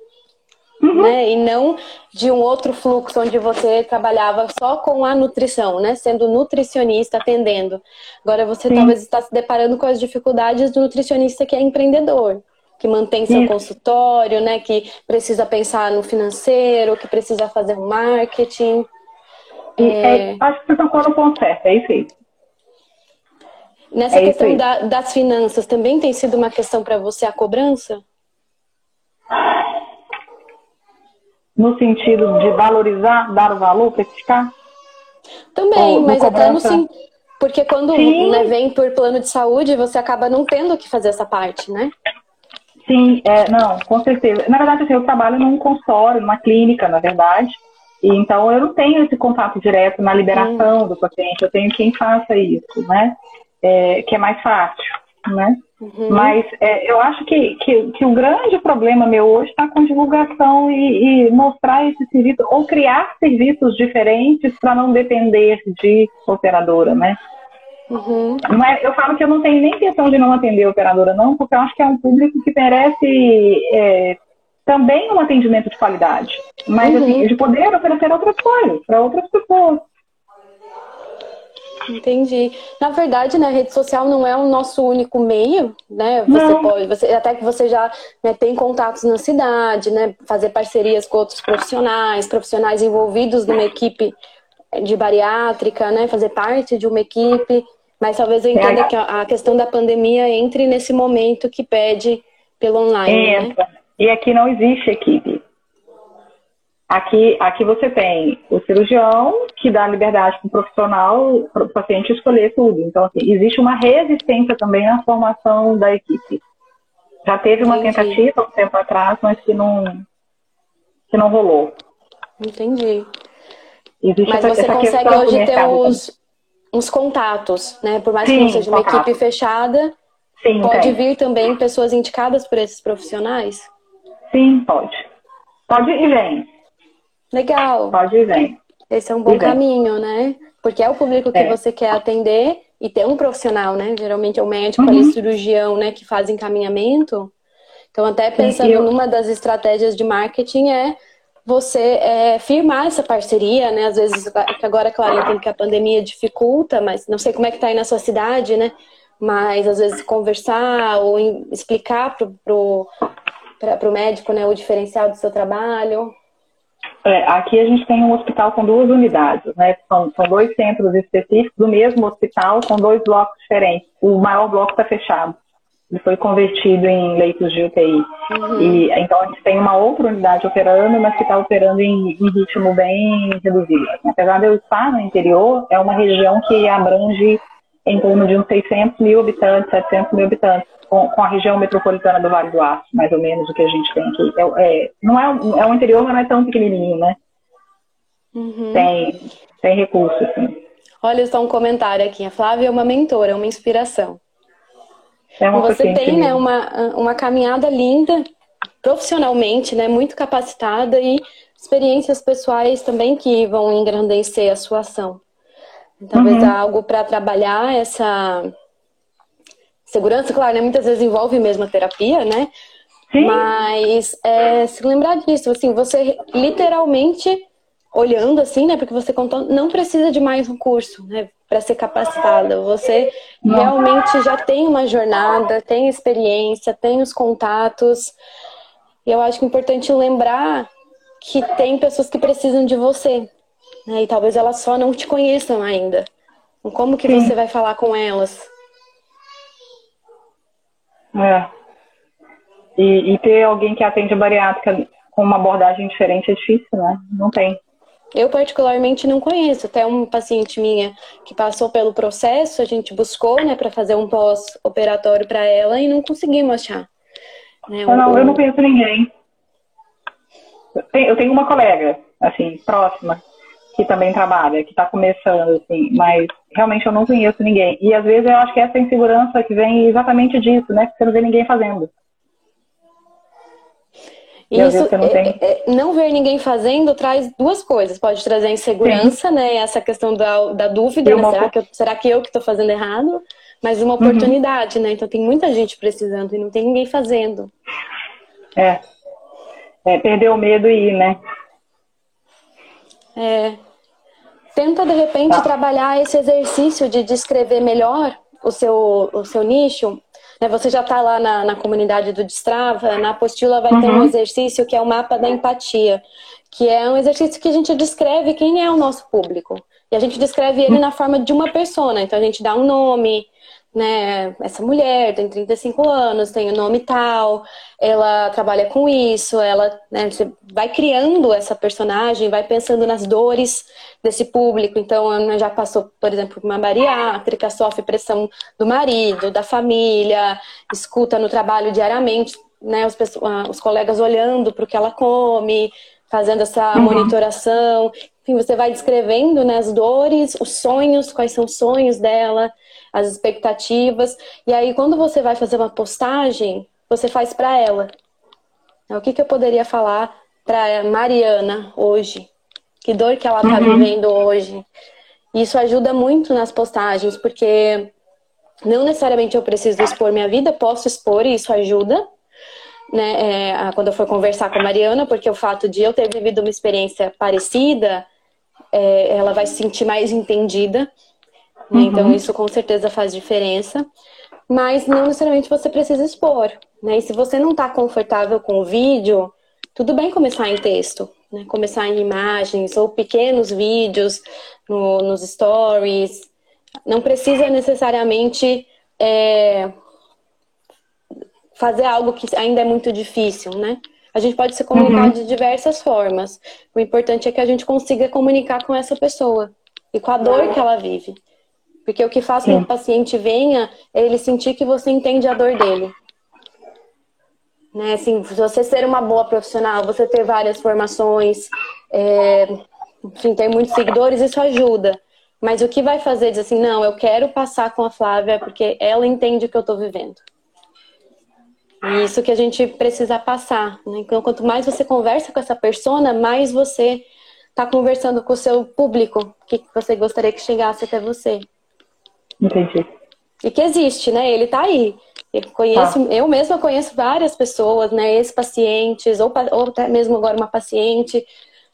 Uhum. Né? E não de um outro fluxo onde você trabalhava só com a nutrição, né? Sendo nutricionista, atendendo. Agora você Sim. talvez está se deparando com as dificuldades do nutricionista que é empreendedor, que mantém seu Isso. consultório, né? Que precisa pensar no financeiro, que precisa fazer um marketing. É... É, acho que você tocou no ponto certo, é isso aí. Nessa é questão da, das finanças, também tem sido uma questão para você a cobrança? no sentido de valorizar, dar o valor, precificar? Também, Ou, mas até no sim. Porque quando né, vem por plano de saúde, você acaba não tendo que fazer essa parte, né? Sim, é, não, com certeza. Na verdade, assim, eu trabalho num consultório, numa clínica, na verdade. E então eu não tenho esse contato direto na liberação do paciente, eu tenho quem faça isso, né? É, que é mais fácil, né? Uhum. Mas é, eu acho que, que, que, o grande problema meu hoje está com divulgação e, e, mostrar esse serviço, ou criar serviços diferentes para não depender de operadora, né? Uhum. Mas eu falo que eu não tenho nem intenção de não atender a operadora, não, porque eu acho que é um público que merece é, também um atendimento de qualidade, mas uhum. assim, de poder oferecer outras coisas para outras pessoas. Entendi. Na verdade, né, a rede social não é o nosso único meio, né? Você não. pode, você, até que você já né, tem contatos na cidade, né? Fazer parcerias com outros profissionais, profissionais envolvidos numa equipe de bariátrica, né? Fazer parte de uma equipe. Mas talvez eu entenda é. que a questão da pandemia entre nesse momento que pede pelo online. Né? Entra. Né? E aqui não existe equipe. Aqui, aqui você tem o cirurgião que dá liberdade para o profissional, para o paciente escolher tudo. Então, assim, existe uma resistência também na formação da equipe. Já teve uma Entendi. tentativa um tempo atrás, mas que não, que não rolou. Entendi. Existe mas essa, você essa consegue hoje ter os, uns contatos, né? Por mais Sim, que não seja uma contato. equipe fechada, Sim, pode tem. vir também pessoas indicadas por esses profissionais? Sim, pode. Pode e vem. Legal. Pode ir, vem. Esse é um bom caminho, né? Porque é o público que é. você quer atender e ter um profissional, né? Geralmente é o médico uhum. ali, cirurgião, né? Que faz encaminhamento. Então, até pensando eu... numa das estratégias de marketing é você é, firmar essa parceria, né? Às vezes, agora, claro, entendo que a pandemia dificulta, mas não sei como é que tá aí na sua cidade, né? Mas às vezes conversar ou explicar pro, pro, pra, pro médico né, o diferencial do seu trabalho. É, aqui a gente tem um hospital com duas unidades, né? São, são dois centros específicos do mesmo hospital com dois blocos diferentes. O maior bloco está fechado. Ele foi convertido em leitos de UTI. Uhum. E, então a gente tem uma outra unidade operando, mas que está operando em, em, ritmo bem reduzido. Apesar de eu estar no interior, é uma região que abrange em torno de uns 600 mil habitantes, 700 mil habitantes com, com, a região metropolitana do Vale do Aço, mais ou menos o que a gente tem aqui. É, é não é, é um interior, mas não é tão pequenininho, né? Uhum. Tem, tem recursos, sim. Olha só um comentário aqui. A Flávia é uma mentora, uma inspiração. É Você tem né, uma, uma caminhada linda, profissionalmente, né, muito capacitada e experiências pessoais também que vão engrandecer a sua ação. Talvez uhum. algo para trabalhar essa segurança, claro, né? Muitas vezes envolve mesmo a terapia, né? Sim. Mas é, se lembrar disso, assim, você literalmente olhando assim, né? Porque você contou, não precisa de mais um curso, né? Para ser capacitada. Você não. realmente já tem uma jornada, tem experiência, tem os contatos. E eu acho que é importante lembrar que tem pessoas que precisam de você. Né? E talvez elas só não te conheçam ainda. Então, como que Sim. você vai falar com elas? É. E, e ter alguém que atende a bariátrica com uma abordagem diferente é difícil, né? Não tem. Eu, particularmente, não conheço. Até uma paciente minha que passou pelo processo, a gente buscou, né, para fazer um pós-operatório para ela e não conseguimos achar. Né, um... Não, eu não conheço ninguém. Eu tenho uma colega, assim, próxima, que também trabalha, que está começando, assim, mas realmente eu não conheço ninguém. E às vezes eu acho que essa insegurança que vem exatamente disso, né? Porque você não vê ninguém fazendo. Isso, não, é, é, não, ver ninguém fazendo traz duas coisas. Pode trazer insegurança, Sim. né? Essa questão da, da dúvida, né? será, que eu, será que eu que estou fazendo errado? Mas uma uhum. oportunidade, uhum. né? Então tem muita gente precisando e não tem ninguém fazendo. É. é perder o medo e ir, né? É. Tenta, de repente, tá. trabalhar esse exercício de descrever melhor o seu, o seu nicho você já está lá na, na, comunidade do Destrava, na apostila vai uhum. ter um uhum. exercício que é o mapa da empatia, que é um exercício que a gente descreve quem é o nosso público. E a gente descreve ele na forma de uma persona. Então a gente dá um nome, né, essa mulher tem 35 anos, tem o nome tal, ela trabalha com isso, ela, né, você vai criando essa personagem, vai pensando nas dores desse público. Então, ela já passou, por exemplo, uma bariátrica, sofre pressão do marido, da família, escuta no trabalho diariamente, né, os, os colegas olhando para o que ela come, fazendo essa uhum. monitoração. Enfim, você vai descrevendo né, as dores, os sonhos, quais são os sonhos dela, as expectativas. E aí, quando você vai fazer uma postagem, você faz para ela. O que, que eu poderia falar para Mariana hoje? Que dor que ela está uhum. vivendo hoje? Isso ajuda muito nas postagens, porque não necessariamente eu preciso expor minha vida, posso expor e isso ajuda. Né, é, quando eu for conversar com a Mariana, porque o fato de eu ter vivido uma experiência parecida, é, ela vai se sentir mais entendida. Né? Uhum. Então, isso com certeza faz diferença. Mas não necessariamente você precisa expor. Né? E se você não está confortável com o vídeo, tudo bem começar em texto. Né? Começar em imagens ou pequenos vídeos no, nos stories. Não precisa necessariamente é, fazer algo que ainda é muito difícil, né? A gente pode se comunicar uhum. de diversas formas. O importante é que a gente consiga comunicar com essa pessoa e com a dor que ela vive. Porque o que faz com que o paciente venha é ele sentir que você entende a dor dele. Né? Assim, você ser uma boa profissional, você ter várias formações, é, enfim, ter muitos seguidores, isso ajuda. Mas o que vai fazer dizer assim, não, eu quero passar com a Flávia porque ela entende o que eu estou vivendo. E isso que a gente precisa passar. Né? Então, quanto mais você conversa com essa persona, mais você está conversando com o seu público, que você gostaria que chegasse até você. Entendi. E que existe, né? Ele tá aí. Eu conheço, ah. eu mesma conheço várias pessoas, né? Ex-pacientes, ou, ou até mesmo agora uma paciente,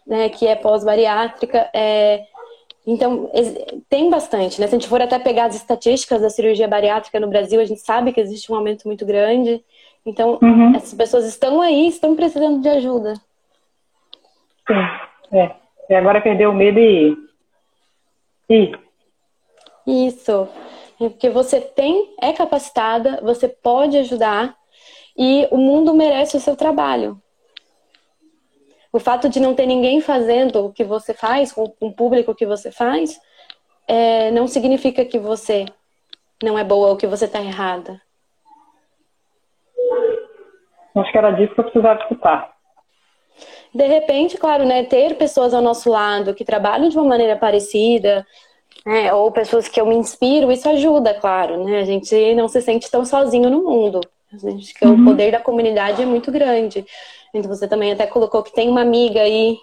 né, que é pós-bariátrica. É, então, tem bastante, né? Se a gente for até pegar as estatísticas da cirurgia bariátrica no Brasil, a gente sabe que existe um aumento muito grande. Então, uhum. essas pessoas estão aí, estão precisando de ajuda. Sim, é. E agora perdeu o medo e. E isso. Porque você tem, é capacitada, você pode ajudar e o mundo merece o seu trabalho. O fato de não ter ninguém fazendo o que você faz, com o público que você faz, é, não significa que você não é boa ou que você está errada. Acho que era disso que eu precisava escutar. De repente, claro, né, ter pessoas ao nosso lado que trabalham de uma maneira parecida, é, ou pessoas que eu me inspiro, isso ajuda, claro, né? A gente não se sente tão sozinho no mundo. A gente, que uhum. O poder da comunidade é muito grande. Então você também até colocou que tem uma amiga aí,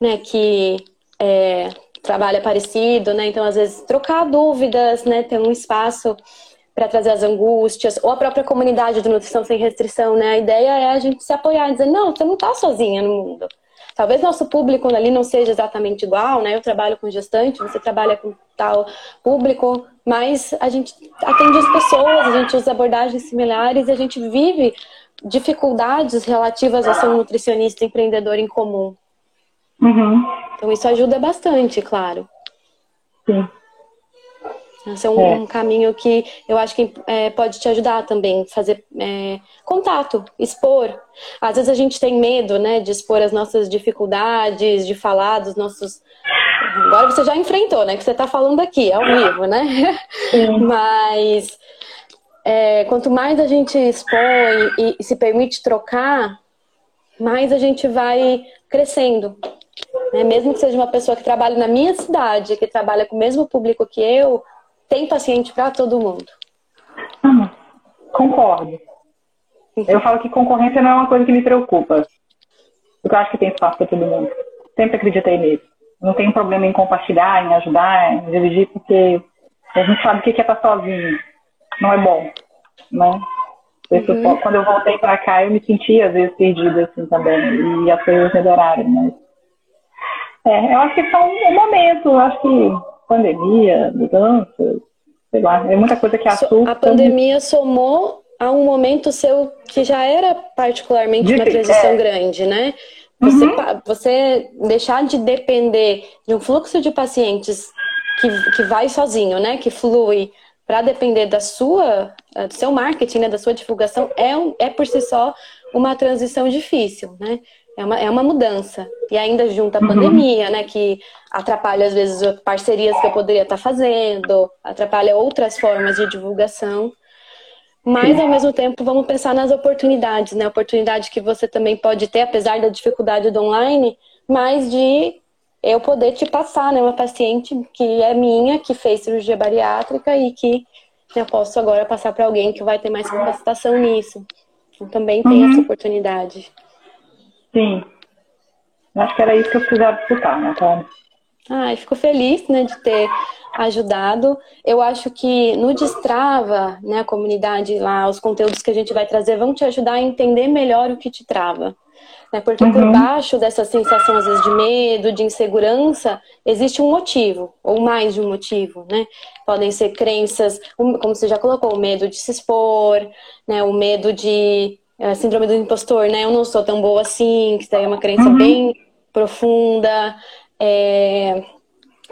né, que é, trabalha parecido, né? Então, às vezes, trocar dúvidas, né? Ter um espaço para trazer as angústias, ou a própria comunidade do Nutrição Sem Restrição, né? A ideia é a gente se apoiar e dizer, não, você não está sozinha no mundo. Talvez nosso público ali não seja exatamente igual, né? Eu trabalho com gestante, você trabalha com tal público, mas a gente atende as pessoas, a gente usa abordagens similares, a gente vive dificuldades relativas a ser um nutricionista empreendedor em comum. Uhum. Então isso ajuda bastante, claro. Sim. Esse é um, é. um, caminho que eu acho que é, pode te ajudar também, fazer é, contato, expor. Às vezes a gente tem medo, né, de expor as nossas dificuldades, de falar dos nossos. Agora você já enfrentou, né, que você está falando aqui, ao vivo, né? Sim. Mas é, quanto mais a gente expõe e, e se permite trocar, mais a gente vai crescendo. Né? Mesmo que seja uma pessoa que trabalhe na minha cidade, que trabalha com o mesmo público que eu, tem paciente para todo mundo. Hum, concordo. Eu falo que concorrência não é uma coisa que me preocupa. Porque eu acho que tem espaço para todo mundo. Sempre acreditei nisso. Não tem problema em compartilhar, em ajudar, em dividir, porque a gente sabe o que é estar sozinho. Não é bom, né? Uhum. Quando eu voltei para cá, eu me senti às vezes perdida assim também. E as coisas melhoraram, mas... É, eu acho que são um momento, eu acho que pandemia, mudanças, sei lá, é muita coisa que assusta. A pandemia somou a um momento seu que já era particularmente de, uma transição é. grande, né? Você, uhum. você deixar de depender de um fluxo de pacientes que, que vai sozinho, né? Que flui para depender da sua, eh, do seu marketing, né? da sua divulgação, é, um, é por si só uma transição difícil, né? É uma, é uma mudança. E ainda junta a uhum. pandemia, né? Que atrapalha, às vezes, parcerias que eu poderia estar fazendo, atrapalha outras formas de divulgação. Mas, ao mesmo tempo, vamos pensar nas oportunidades, né? Oportunidade que você também pode ter, apesar da dificuldade do online, mas de eu poder te passar, né? Uma paciente que é minha, que fez cirurgia bariátrica e que eu posso agora passar para alguém que vai ter mais capacitação nisso. Então, também tem uhum. essa oportunidade. Sim. Acho que era isso que eu precisava escutar, Natália. Ai, fico feliz, né, de ter ajudado. Eu acho que no Destrava, né, a comunidade lá, os conteúdos que a gente vai trazer vão te ajudar a entender melhor o que te trava. Né? Porque uhum. por baixo dessa sensação, às vezes, de medo, de insegurança, existe um motivo, ou mais de um motivo, né? Podem ser crenças, como você já colocou, o medo de se expor, né? o medo de a síndrome do impostor, né? Eu não sou tão boa assim, que daí é uma crença uhum. bem profunda. É...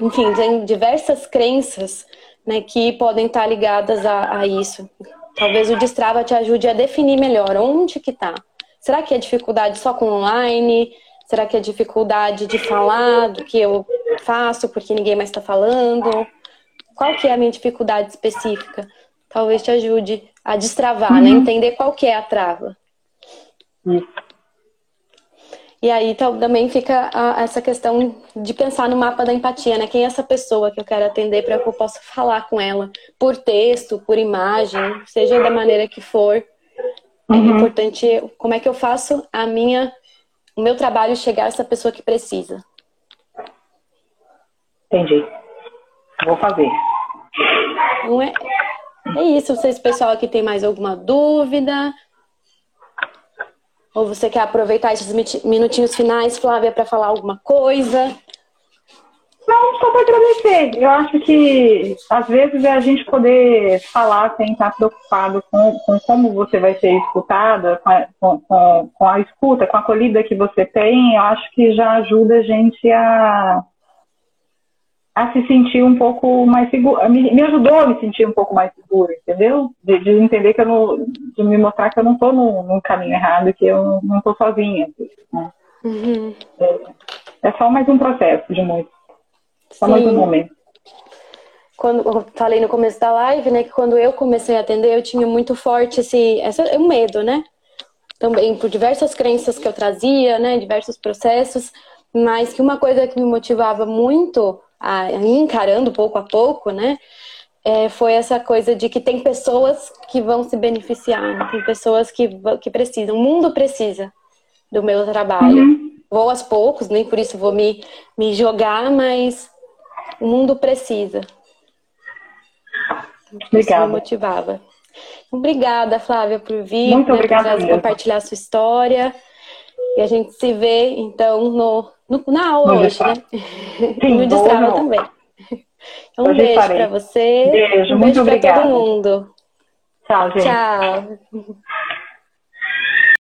Enfim, tem diversas crenças né, que podem estar ligadas a, a, isso. Talvez o Destrava te ajude a definir melhor onde que está. Será que é dificuldade só com online? Será que é dificuldade de falar do que eu faço porque ninguém mais está falando? Qual que é a minha dificuldade específica? Talvez te ajude a destravar, né? uhum. né? Entender qual que é a trava. Isso. E aí também fica a, essa questão de pensar no mapa da empatia, né? Quem é essa pessoa que eu quero atender para que eu possa falar com ela por texto, por imagem, seja da maneira que for. É uhum. É importante como é que eu faço a minha, o meu trabalho chegar a essa pessoa que precisa. Entendi. Vou fazer. Não é, é isso. Vocês, pessoal, aqui tem mais alguma dúvida? Ou você quer aproveitar esses minutinhos finais, Flávia, para falar alguma coisa? Não, só para agradecer. Eu acho que às vezes é a gente poder falar sem estar preocupado com, com como você vai ser escutada, com a, com, com a escuta, com a acolhida que você tem, eu acho que já ajuda a gente a, a se sentir um pouco mais seguro. Me, me, ajudou a me sentir um pouco mais seguro, entendeu? De, de, entender que eu não. de me mostrar que eu não estou no, no, caminho errado, que eu não estou sozinha. Né? Uhum. É, é, só mais um processo de muito. Só Sim. mais um momento. Quando eu falei no começo da live, né, que quando eu comecei a atender, eu tinha muito forte esse, esse um medo, né? Também por diversas crenças que eu trazia, né, diversos processos, mas que uma coisa que me motivava muito a, encarando pouco a pouco, né? É, foi essa coisa de que tem pessoas que vão se beneficiar, né? tem pessoas que, que precisam, o mundo precisa do meu trabalho. Uhum. Vou aos poucos, nem por isso vou me, me jogar, mas o mundo precisa. Obrigada. Isso me motivava. Obrigada, Flávia, por vir, Muito né, obrigada por compartilhar a sua história. E a gente se vê, então, no, no na aula hoje, né? Sim, no Destrava também. Um Hoje beijo pra você. Beijo, um muito beijo pra obrigada. todo mundo. Tchau, gente. Tchau.